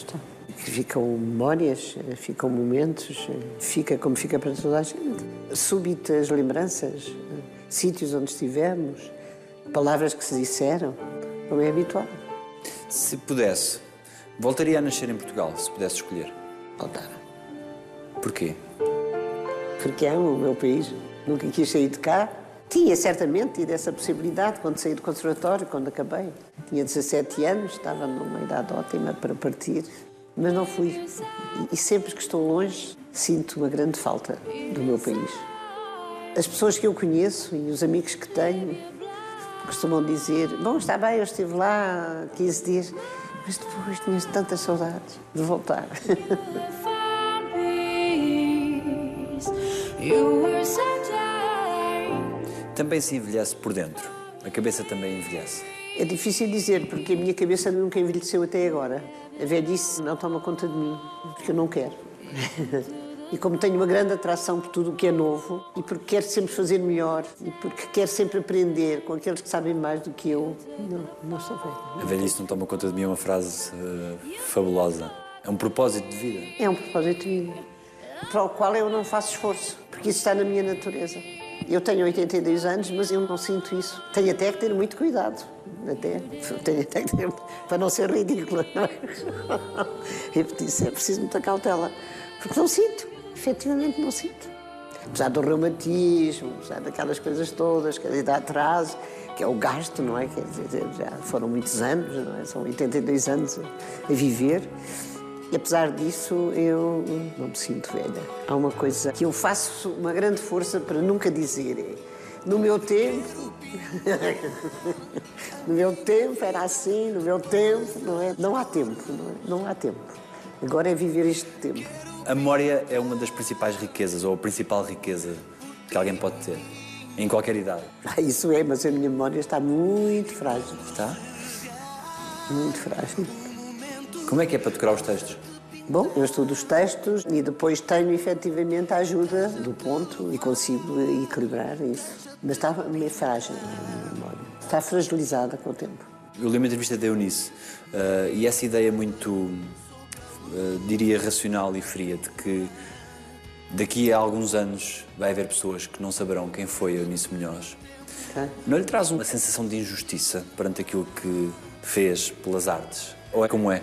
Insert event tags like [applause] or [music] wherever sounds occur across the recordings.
Está. Ficam memórias, ficam momentos, fica como fica para toda a gente. Súbitas lembranças, sítios onde estivemos, palavras que se disseram, como é habitual. Se pudesse, voltaria a nascer em Portugal, se pudesse escolher. Voltava. Porquê? Porque amo o meu país. Nunca quis sair de cá. Tinha certamente tido essa possibilidade quando saí do conservatório, quando acabei. Tinha 17 anos, estava numa idade ótima para partir, mas não fui. E sempre que estou longe, sinto uma grande falta do meu país. As pessoas que eu conheço e os amigos que tenho costumam dizer: Bom, está bem, eu estive lá 15 dias, mas depois tinha tantas saudades de voltar. [laughs] Também se envelhece por dentro. A cabeça também envelhece. É difícil dizer, porque a minha cabeça nunca envelheceu até agora. A velhice não toma conta de mim, porque eu não quero. [laughs] E como tenho uma grande atração por tudo o que é novo, e porque quero sempre fazer melhor, e porque quero sempre aprender com aqueles que sabem mais do que eu, não, não sou velha. A velhice não toma conta de mim é uma frase uh, fabulosa. É um propósito de vida. É um propósito de vida, para o qual eu não faço esforço, porque isso está na minha natureza. Eu tenho 82 anos, mas eu não sinto isso. Tenho até que ter muito cuidado. Até. Tenho até que ter, para não ser ridícula. Não é? [laughs] E é preciso muita cautela. Porque não sinto. Efetivamente não sinto. Apesar do reumatismo, apesar daquelas coisas todas, que a idade traz, que é o gasto, não é? Quer dizer, já foram muitos anos, não é? São 82 anos a viver. E apesar disso, eu não me sinto velha. Há uma coisa que eu faço uma grande força para nunca dizer. No meu tempo, [laughs] no meu tempo era assim, no meu tempo, não é? Não há tempo, não, é? não há tempo. Agora é viver este tempo. A memória é uma das principais riquezas, ou a principal riqueza que alguém pode ter, em qualquer idade. Ah, isso é, mas a minha memória está muito frágil. Está? Muito frágil. Como é que é para decorar os textos? Bom, eu estudo os textos e depois tenho efetivamente a ajuda do ponto e consigo equilibrar isso. Mas está meio frágil a memória. Está fragilizada com o tempo. Eu lembro uma entrevista da Eunice uh, e essa ideia muito, uh, diria, racional e fria de que daqui a alguns anos vai haver pessoas que não saberão quem foi a Eunice Munhoz. Tá? Não lhe traz uma sensação de injustiça perante aquilo que fez pelas artes? Ou é como é?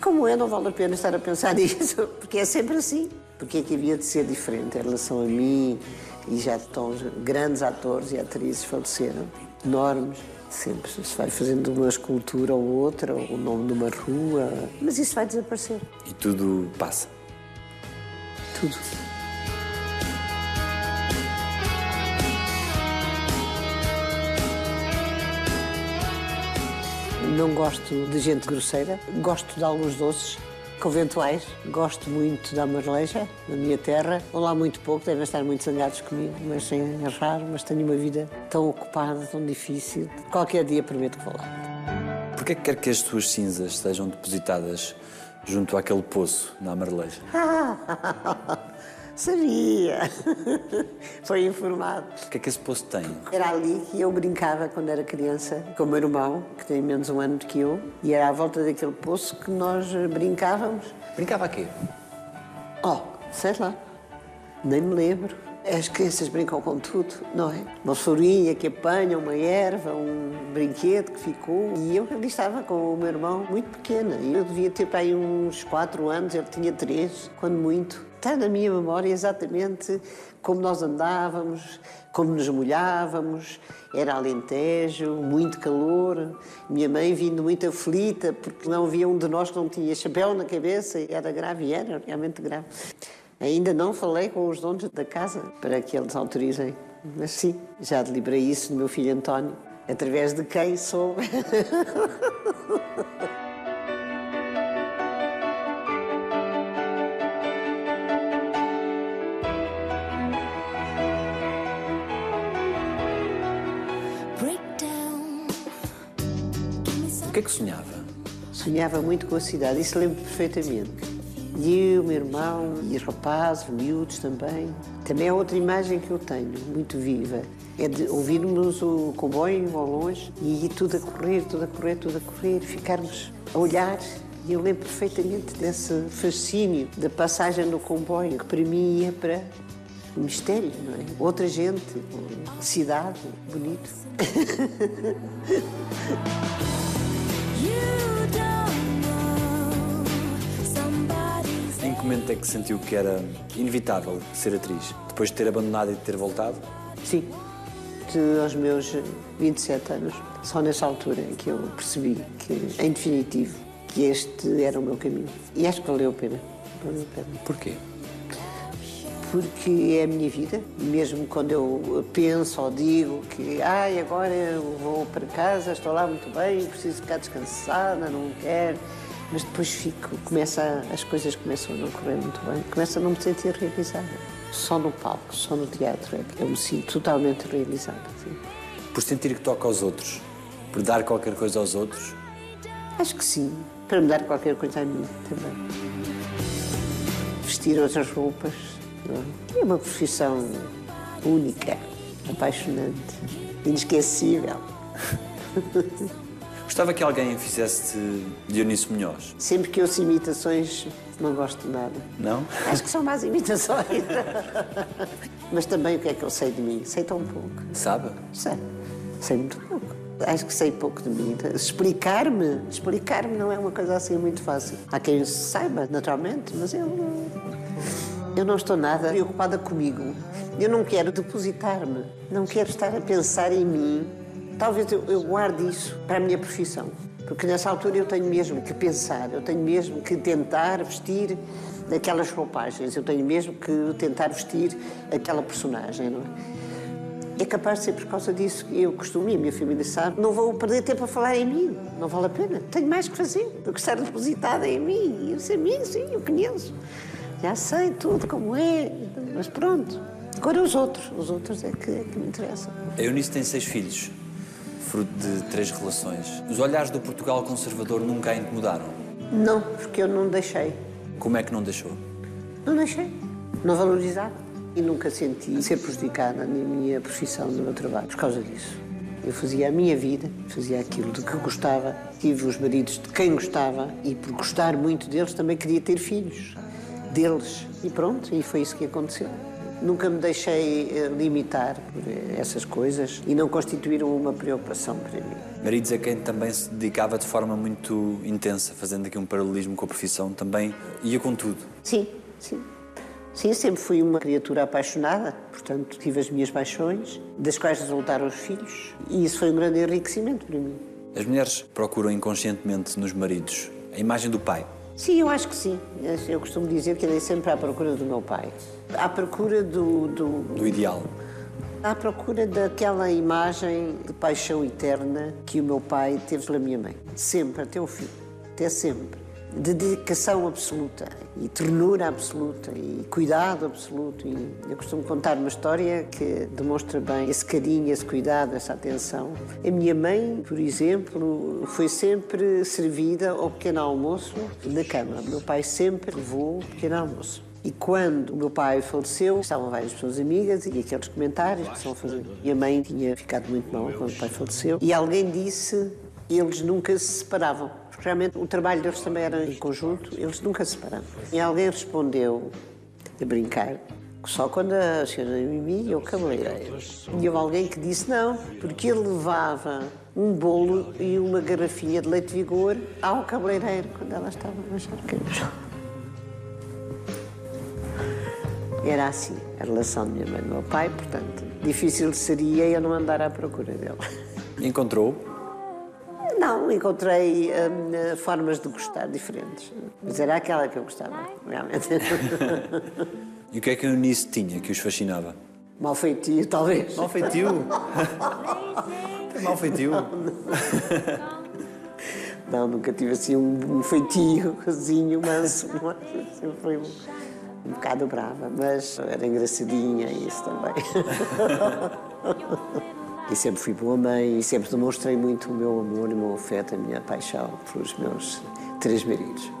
Como é, não vale a pena estar a pensar [laughs] nisso, porque é sempre assim. Porque é que havia de ser diferente em relação a mim e já tão grandes atores e atrizes faleceram, enormes. Sempre se vai fazendo uma escultura ou outra, o nome de uma rua, mas isso vai desaparecer. E tudo passa. Tudo. Não gosto de gente grosseira, gosto de alguns doces conventuais, gosto muito da Marleja, na minha terra. Vão lá muito pouco, devem estar muito zangados comigo, mas é raro, mas tenho uma vida tão ocupada, tão difícil. Qualquer dia prometo que vou lá. Porquê que quer que as suas cinzas sejam depositadas junto àquele poço na Marleja? [laughs] Sabia! [laughs] Foi informado. O que é que esse poço tem? Era ali que eu brincava quando era criança, com o meu irmão, que tem menos um ano do que eu, e era à volta daquele poço que nós brincávamos. Brincava a quê? Oh, sei lá, nem me lembro. As crianças brincam com tudo, não é? Uma florinha que apanha, uma erva, um brinquedo que ficou. E eu ali estava com o meu irmão muito pequena. Eu devia ter para aí uns quatro anos, ele tinha três, quando muito. Está na minha memória exatamente como nós andávamos, como nos molhávamos. Era alentejo, muito calor. Minha mãe vindo muito aflita porque não havia um de nós que não tinha chapéu na cabeça. Era grave era realmente grave. Ainda não falei com os donos da casa para que eles autorizem. Mas sim, já deliberei isso do meu filho António, através de quem sou. O que é que sonhava? Sonhava muito com a cidade, isso lembro perfeitamente. E eu, meu irmão, e os rapazes, miúdos também. Também é outra imagem que eu tenho, muito viva. É de ouvirmos o comboio ao longe e tudo a correr, tudo a correr, tudo a correr, ficarmos a olhar E eu lembro perfeitamente desse fascínio da passagem no comboio, que para mim ia para o mistério, não é? Outra gente, cidade, bonito. [laughs] que momento é que sentiu que era inevitável ser atriz? Depois de ter abandonado e de ter voltado? Sim, de, aos meus 27 anos, só nessa altura é que eu percebi que, em definitivo, que este era o meu caminho. E acho que valeu a pena. Valeu a pena. Porquê? Porque é a minha vida, mesmo quando eu penso ou digo que ai, agora eu vou para casa, estou lá muito bem, preciso ficar descansada, não quero, mas depois fico, começa, as coisas começam a não correr muito bem, começo a não me sentir realizada. Só no palco, só no teatro é que eu me sinto totalmente realizada. Sim. Por sentir que toca aos outros? Por dar qualquer coisa aos outros? Acho que sim, para me dar qualquer coisa a mim também. Vestir outras roupas. É? é uma profissão única, apaixonante, inesquecível. [laughs] Gostava que alguém fizesse Dionísio Munhoz? Sempre que ouço imitações, não gosto de nada. Não? Acho que são más imitações. Mas também o que é que eu sei de mim? Sei tão pouco. Sabe? Sei. Sei muito pouco. Acho que sei pouco de mim. Explicar-me, explicar-me não é uma coisa assim muito fácil. Há quem saiba, naturalmente, mas eu não, eu não estou nada preocupada comigo. Eu não quero depositar-me, não quero estar a pensar em mim Talvez eu, eu guarde isso para a minha profissão, porque nessa altura eu tenho mesmo que pensar, eu tenho mesmo que tentar vestir aquelas roupagens, eu tenho mesmo que tentar vestir aquela personagem, não é? É capaz de ser por causa disso que eu costumo, e a minha família sabe, não vou perder tempo a falar em mim, não vale a pena. Tenho mais que fazer do que estar depositada em mim. Eu sei mim, sim, eu conheço. Já sei tudo como é, mas pronto. Agora os outros, os outros é que, é que me interessam. A Eunice tem seis filhos fruto de três relações. Os olhares do Portugal conservador nunca a incomodaram? Não, porque eu não deixei. Como é que não deixou? Não deixei. Não valorizava. E nunca senti ser prejudicada na minha profissão, no meu trabalho, por causa disso. Eu fazia a minha vida, fazia aquilo de que gostava, tive os maridos de quem gostava e, por gostar muito deles, também queria ter filhos deles. E pronto, e foi isso que aconteceu. Nunca me deixei eh, limitar por essas coisas e não constituíram uma preocupação para mim. Maridos a quem também se dedicava de forma muito intensa, fazendo aqui um paralelismo com a profissão, também ia com tudo. Sim, sim. Sim, sempre fui uma criatura apaixonada, portanto tive as minhas paixões, das quais resultaram os filhos, e isso foi um grande enriquecimento para mim. As mulheres procuram inconscientemente nos maridos a imagem do pai. Sim, eu acho que sim. Eu costumo dizer que andei sempre à procura do meu pai. À procura do... Do, do ideal. À procura daquela imagem de paixão eterna que o meu pai teve pela minha mãe. Sempre, até o fim. Até sempre de dedicação absoluta e ternura absoluta e cuidado absoluto. E eu costumo contar uma história que demonstra bem esse carinho, esse cuidado, essa atenção. A minha mãe, por exemplo, foi sempre servida ao pequeno almoço na cama. Meu pai sempre levou o pequeno almoço. E quando o meu pai faleceu, estavam várias pessoas amigas e aqueles comentários que são fazer. Minha mãe tinha ficado muito mal quando o pai faleceu e alguém disse eles nunca se separavam. Realmente o trabalho deles também era em conjunto, eles nunca se separaram. E alguém respondeu, a brincar, que só quando a senhora Mimi e o cabeleireiro. E houve alguém que disse não, porque ele levava um bolo e uma garrafinha de leite vigor ao cabeleireiro quando ela estava a manchar. Era assim a relação de minha mãe e meu pai, portanto, difícil seria eu não andar à procura dele. Encontrou? Não, encontrei hum, formas de gostar diferentes. Mas era aquela que eu gostava, realmente. [laughs] e o que é que a Eunice tinha que os fascinava? Mal feitio, talvez. Mal feitio? [laughs] Mal feitio? Não, nunca tive assim um, um feitiozinho manso. [laughs] Sempre foi um, um bocado brava, mas era engraçadinha isso também. E sempre fui boa mãe e sempre demonstrei muito o meu amor, o meu afeto, a minha paixão pelos meus três maridos.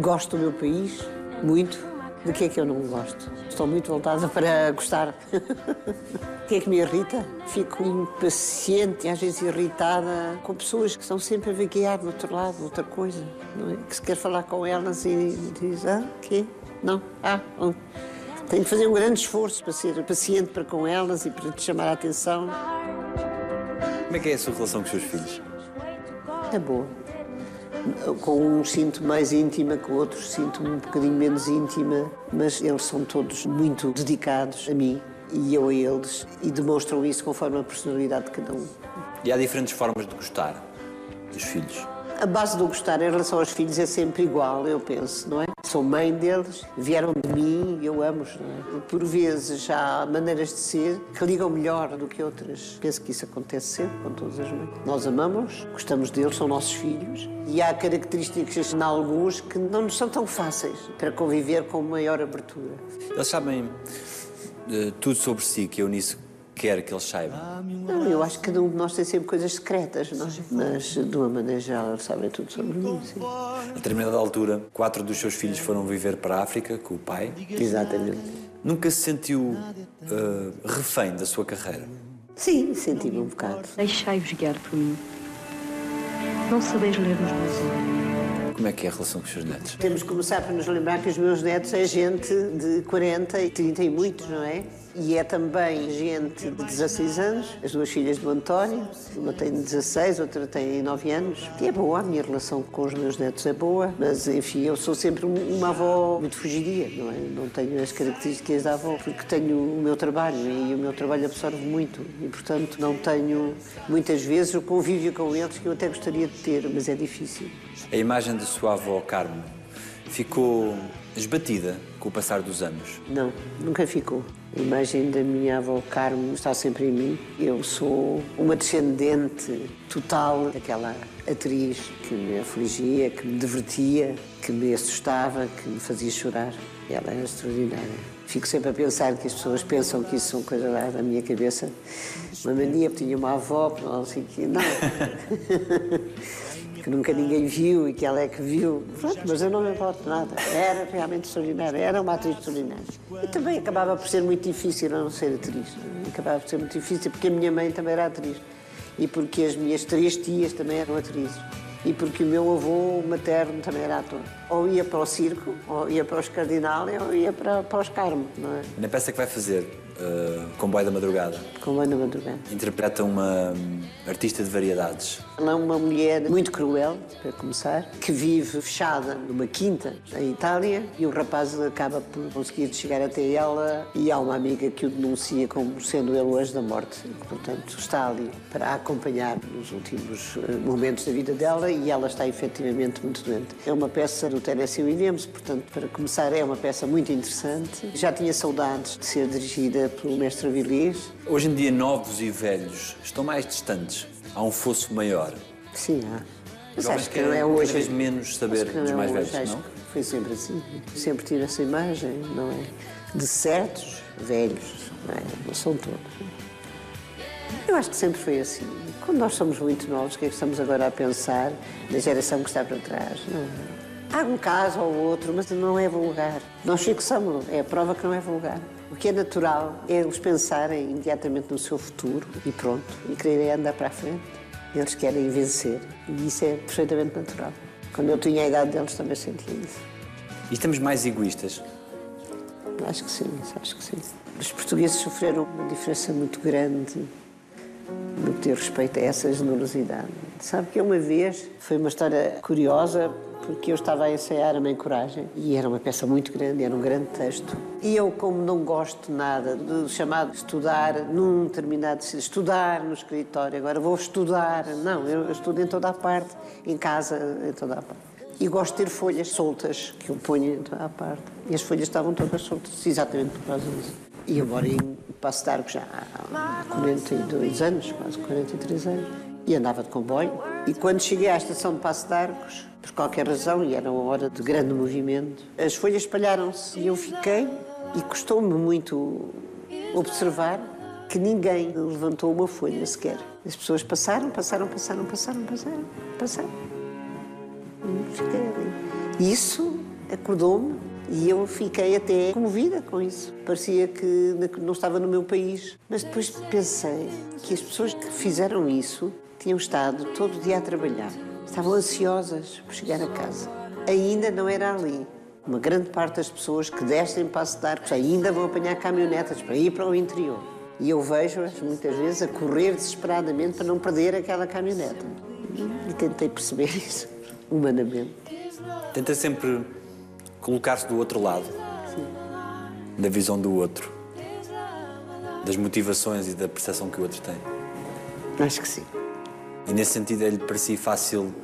Gosto do meu país, muito. De que é que eu não gosto? Estou muito voltada para gostar. O que é que me irrita? Fico impaciente e às vezes irritada com pessoas que estão sempre a vaguear do outro lado, outra coisa. Não é? Que se quer falar com elas e diz, ah, quê? Não, ah, um. Tenho que fazer um grande esforço para ser paciente para com elas e para te chamar a atenção. Como é que é a sua relação com os seus filhos? É boa. Com uns sinto mais íntima, com outros sinto um bocadinho menos íntima, mas eles são todos muito dedicados a mim e eu a eles e demonstram isso conforme a personalidade de cada um. E há diferentes formas de gostar dos filhos. A base do gostar em relação aos filhos é sempre igual, eu penso, não é? Sou mãe deles, vieram de mim e eu amo-os, não é? Por vezes há maneiras de ser que ligam melhor do que outras. Penso que isso acontece sempre com todas as mães. Nós amamos, gostamos deles, são nossos filhos e há características em alguns que não nos são tão fáceis para conviver com maior abertura. Eles sabem uh, tudo sobre si que a Eunice quer que eles saibam. Não, eu acho que cada um de nós tem sempre coisas secretas, não é? Mas, de uma maneira geral, eles sabem tudo sobre mim, sim. A determinada altura, quatro dos seus filhos foram viver para a África com o pai. Exatamente. Nunca se sentiu uh, refém da sua carreira? Sim, senti-me um bocado. Deixai-vos guiar por mim. Não sabeis ler nos meus olhos. Como é que é a relação com os seus netos? Temos que começar por nos lembrar que os meus netos é gente de 40 e 30 e muitos, não é? E é também gente de 16 anos, as duas filhas do António, uma tem 16, outra tem 9 anos. E é boa, a minha relação com os meus netos é boa, mas enfim, eu sou sempre uma avó muito fugidia, não é? Não tenho as características da avó, porque tenho o meu trabalho e o meu trabalho absorve muito e, portanto, não tenho muitas vezes o convívio com eles que eu até gostaria de ter, mas é difícil. A imagem da sua avó Carmo ficou esbatida com o passar dos anos? Não, nunca ficou. A imagem da minha avó Carmo está sempre em mim. Eu sou uma descendente total daquela atriz que me afligia, que me divertia, que me assustava, que me fazia chorar. Ela era extraordinária. Fico sempre a pensar que as pessoas pensam que isso são coisas lá da minha cabeça. Uma mania, tinha uma avó, não sei o quê. Não. [laughs] que nunca ninguém viu e que ela é que viu. Pronto, mas eu não me importo nada. Era realmente extraordinária, era uma atriz extraordinária. E também acabava por ser muito difícil eu não ser atriz. Acabava por ser muito difícil porque a minha mãe também era atriz. E porque as minhas três tias também eram atrizes. E porque o meu avô materno também era ator. Ou ia para o circo, ou ia para os Cardinal, ou ia para, para os Carmo, não é? Na peça que vai fazer, uh, Comboio da Madrugada, Comboio da Madrugada. interpreta uma um, artista de variedades. Ela é uma mulher muito cruel, para começar, que vive fechada numa quinta em Itália e o rapaz acaba por conseguir chegar até ela e há uma amiga que o denuncia como sendo ele anjo da morte. E, portanto, está ali para a acompanhar nos últimos eh, momentos da vida dela e ela está efetivamente muito doente. É uma peça do Tennessee Williams, portanto, para começar, é uma peça muito interessante. Já tinha saudades de ser dirigida pelo mestre Avilés. Hoje em dia, novos e velhos estão mais distantes. Há um fosso maior. Sim, há. Mas Jovens acho que não é cada hoje. vez menos saber que dos é mais velhos, acho não? que Foi sempre assim. Sempre tive essa imagem, não é? De certos velhos, não, é? não são todos. Eu acho que sempre foi assim. Quando nós somos muito novos, o que é que estamos agora a pensar na geração que está para trás? Não. Há um caso ou outro, mas não é vulgar. Nós fixamos, é a prova que não é vulgar. O que é natural é eles pensarem imediatamente no seu futuro e pronto, e quererem andar para a frente. Eles querem vencer e isso é perfeitamente natural. Quando eu tinha a idade deles também sentia isso. E estamos mais egoístas. Acho que sim, acho que sim. Os portugueses sofreram uma diferença muito grande no que respeito a essa generosidade. Sabe que uma vez foi uma história curiosa porque eu estava a ensaiar a Mãe Coragem e era uma peça muito grande, era um grande texto. E eu, como não gosto nada do chamado estudar num determinado estudar no escritório, agora vou estudar. Não, eu, estudo em toda a parte, em casa, em toda a parte. E gosto de ter folhas soltas que eu ponho em toda a parte. E as folhas estavam todas soltas, exatamente por causa disso. E em Passo de já há 42 anos, quase 43 anos. E andava de comboio. E quando cheguei à estação de Passo de Arcos, por qualquer razão, e era uma hora de grande movimento, as folhas espalharam-se e eu fiquei e custou-me muito observar que ninguém levantou uma folha sequer. As pessoas passaram, passaram, passaram, passaram, passaram, passaram. E fiquei ali. Isso acordou-me E eu fiquei até comovida com isso. Parecia que não estava no meu país. Mas depois pensei que as pessoas que fizeram isso tinham estado todo o dia a trabalhar. Estavam ansiosas por chegar a casa. Ainda não era ali. Uma grande parte das pessoas que descem para se dar, ainda vão apanhar caminhonetas para ir para o interior. E eu vejo-as muitas vezes a correr desesperadamente para não perder aquela caminhoneta. E tentei perceber [laughs] isso humanamente. Tenta sempre colocar-se do outro lado, Sim. da visão do outro, das motivações e da percepção que o outro tem. Acho que sim. E nesse sentido é-lhe para si fácil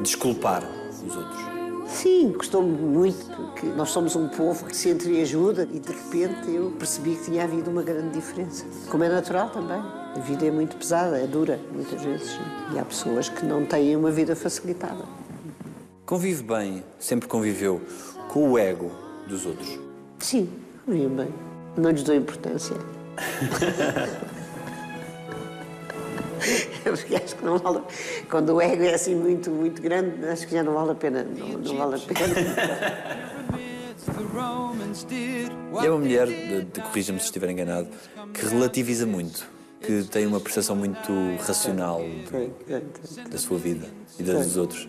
desculpar os outros. Sim, gostou-me muito, porque nós somos um povo que se entreajuda e de repente eu percebi que tinha havido uma grande diferença. Como é natural também. A vida é muito pesada, é dura, muitas vezes. E há pessoas que não têm uma vida facilitada. Convive bem, sempre conviveu com o ego dos outros? Sim, convive bem. Não lhes dou importância. [laughs] Porque acho que não vale. Quando o ego é assim muito, muito grande, acho que já não vale a pena. Não, não vale a pena. E [laughs] é uma mulher, corrija-me se estiver enganado, que relativiza muito, que tem uma percepção muito racional da sua vida e da dos outros.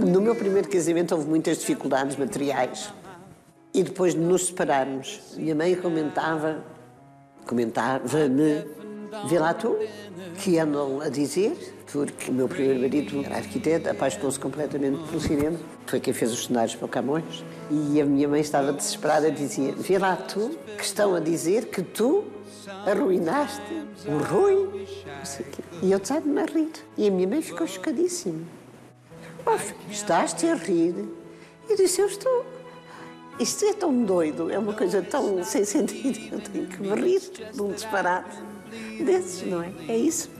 No meu primeiro casamento houve muitas dificuldades materiais. E depois de nos separarmos, minha mãe comentava, comentava-me, vê lá tu, que andam a dizer, porque o meu primeiro marido era arquiteto, apaixonou-se completamente pelo cinema, foi quem fez os cenários para o Camões, e a minha mãe estava desesperada, dizia, vê lá tu, que estão a dizer que tu arruinaste o Rui. E eu estava-me a rir. E a minha mãe ficou chocadíssima. Oh, estás-te a rir? E disse, eu estou. Isto é tão doido, é uma coisa tão sem sentido. Eu tenho que me rir de um disparate desses, não é? É isso.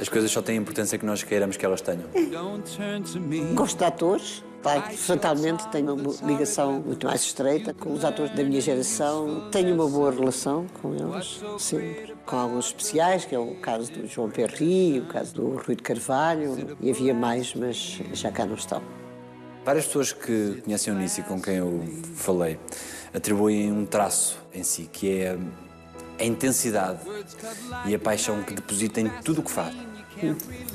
As coisas só têm a importância que nós queiramos que elas tenham. É. Gosto de atores. Pai, fatalmente tenho uma ligação muito mais estreita com os atores da minha geração. Tenho uma boa relação com eles, sempre. Com alguns especiais, que é o caso do João Perri, o caso do Rui de Carvalho, e havia mais, mas já cá não estão. Várias pessoas que conhecem o e com quem eu falei atribuem um traço em si, que é a intensidade e a paixão que deposita em tudo o que faz.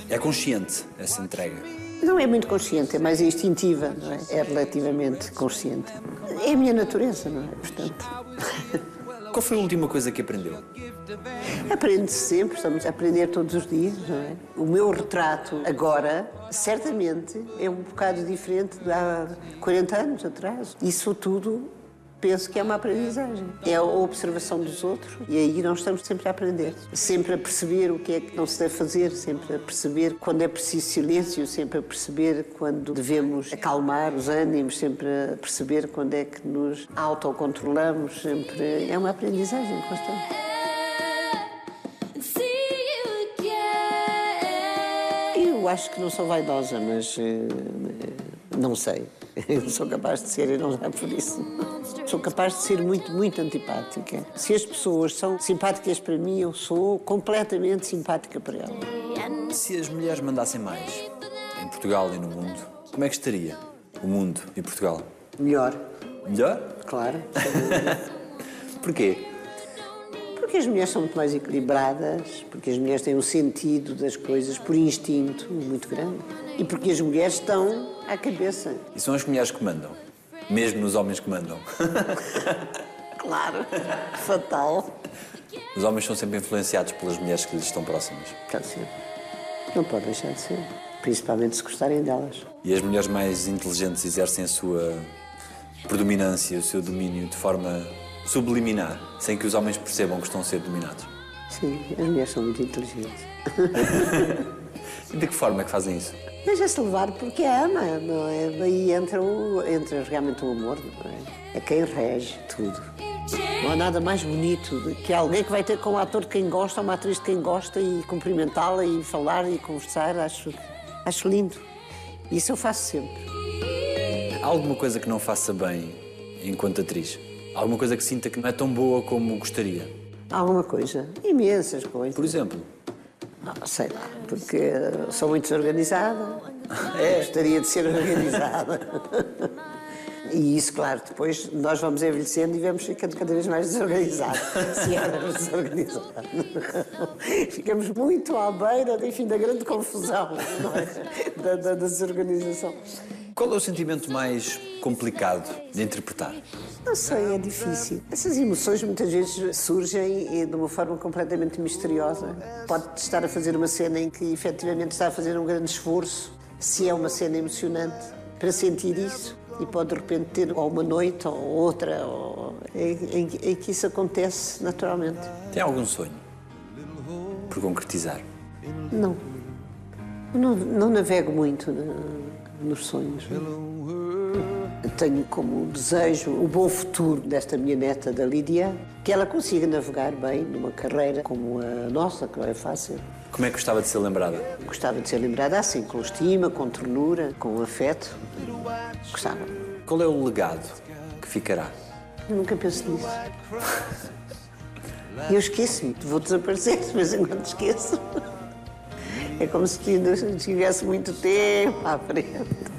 É consciente essa entrega. Não é muito consciente, é mais instintiva, não é? É relativamente consciente. É a minha natureza, não é? Portanto. [laughs] Qual foi a última coisa que aprendeu? Aprende-se sempre, estamos a aprender todos os dias, não é? O meu retrato agora, certamente, é um bocado diferente de há 40 anos atrás. Isso tudo penso que é uma aprendizagem. É a observação dos outros e aí nós estamos sempre a aprender. Sempre a perceber o que é que não se deve fazer, sempre a perceber quando é preciso silêncio, sempre a perceber quando devemos acalmar os ânimos, sempre a perceber quando é que nos autocontrolamos, sempre é uma aprendizagem constante. Eu acho que não sou vaidosa, mas uh, não sei. Eu [laughs] sou capaz de ser e não é por isso. Sou capaz de ser muito, muito antipática. Se as pessoas são simpáticas para mim, eu sou completamente simpática para elas. Se as mulheres mandassem mais em Portugal e no mundo, como é que estaria o mundo e Portugal? Melhor. Melhor? Claro. [laughs] Porquê? Porque as mulheres são muito mais equilibradas, porque as mulheres têm um sentido das coisas por instinto muito grande e porque as mulheres estão à cabeça. E são as mulheres que mandam? Mesmo nos homens que mandam? [laughs] claro, fatal. Os homens são sempre influenciados pelas mulheres que lhes estão próximas. Claro sim. Não pode deixar de ser. Principalmente se gostarem delas. E as mulheres mais inteligentes exercem a sua predominância, o seu domínio de forma subliminar, sem que os homens percebam que estão a ser dominados. Sim, as mulheres são muito inteligentes. e [laughs] de que forma é que fazem isso? Deixa-se levar porque ama, não é? Daí entra, o, entra realmente o amor, não é? É quem rege tudo. Não há nada mais bonito do que alguém que vai ter com um ator de quem gosta, uma atriz de quem gosta e cumprimentá-la e falar e conversar. Acho, acho lindo. Isso eu faço sempre. Há alguma coisa que não faça bem enquanto atriz? Alguma coisa que sinta que não é tão boa como gostaria? Alguma coisa. Imensas coisas. Por exemplo? Não, sei lá, porque sou muito desorganizada. [laughs] É. Gostaria de ser organizada. [laughs] E isso, claro, depois nós vamos envelhecendo e vamos ficando cada vez mais desorganizados. [laughs] Se éramos desorganizados. Ficamos muito à beira, enfim, da grande confusão, é? da, da, da desorganização. Qual é o sentimento mais complicado de interpretar? Não sei, é difícil. Essas emoções muitas vezes surgem de uma forma completamente misteriosa. Pode estar a fazer uma cena em que efetivamente está a fazer um grande esforço, se é uma cena emocionante, para sentir isso. E pode de repente ter ou uma noite ou outra ou, em, em, em que isso acontece naturalmente. Tem algum sonho por concretizar? Não. Não, não navego muito nos sonhos. Tenho como desejo o bom futuro desta minha neta, da Lídia, que ela consiga navegar bem numa carreira como a nossa, que não é fácil. Como é que gostava de ser lembrada? Gostava de ser lembrada assim, com estima, com ternura, com afeto. Gostava. Qual é o legado que ficará? Eu nunca penso nisso. [laughs] Eu esqueço-me, vou desaparecer, em quando esqueço. É como se tivesse muito tempo à frente.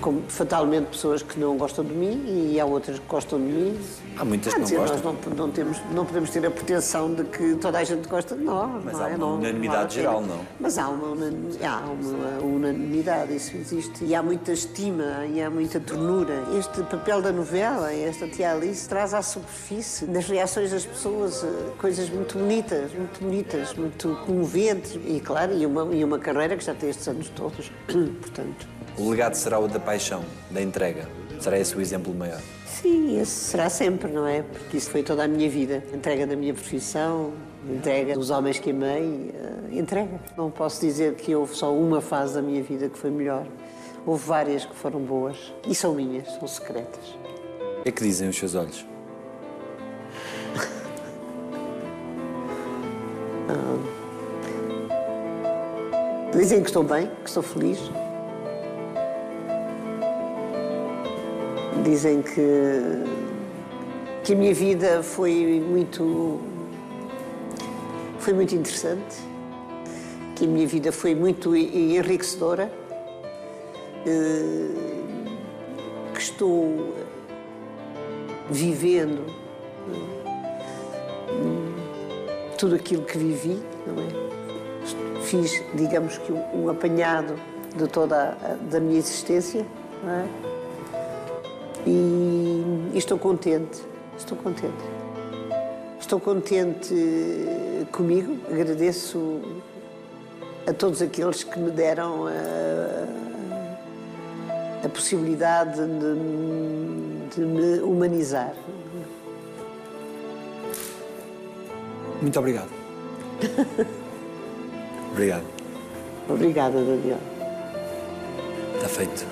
Como fatalmente pessoas que não gostam de mim e há outras que gostam de mim. Há muitas que dizer, não gostam. Nós não, não, temos, não podemos ter a pretensão de que toda a gente gosta de nós. Mas não há é? uma Não- unanimidade não geral, pena. não? Mas há uma, há uma unanimidade, isso existe. E há muita estima e há muita ternura. Este papel da novela, esta tia Alice, traz à superfície, nas reações das pessoas, eh, coisas muito bonitas, muito bonitas, muito comoventes. E, claro, e uma, e uma carreira que já tem estes anos todos. [clears throat] Portanto, O legado será o da paixão, da entrega. Será esse o exemplo maior. sim, esse será sempre, não é? Porque isso foi toda a minha vida. Entrega da minha profissão, entrega dos homens que amei, eh, entrega. Não posso dizer que houve só uma fase da minha vida que foi melhor. Houve várias que foram boas. E são minhas, são secretas. O que é que dizem os seus olhos? [laughs] Dizem que estou bem, que estou feliz. Dizem que, que a minha vida foi muito, foi muito interessante, que a minha vida foi muito enriquecedora, eh, que estou vivendo eh, tudo aquilo que vivi, não é? fiz, digamos que um apanhado de toda a, da minha existência, não é? E, e estou contente, estou contente. Estou contente comigo, agradeço a todos aqueles que me deram a, a possibilidade de, de me humanizar. Muito obrigado. [laughs] obrigado. Obrigada, Daniel. Está feito.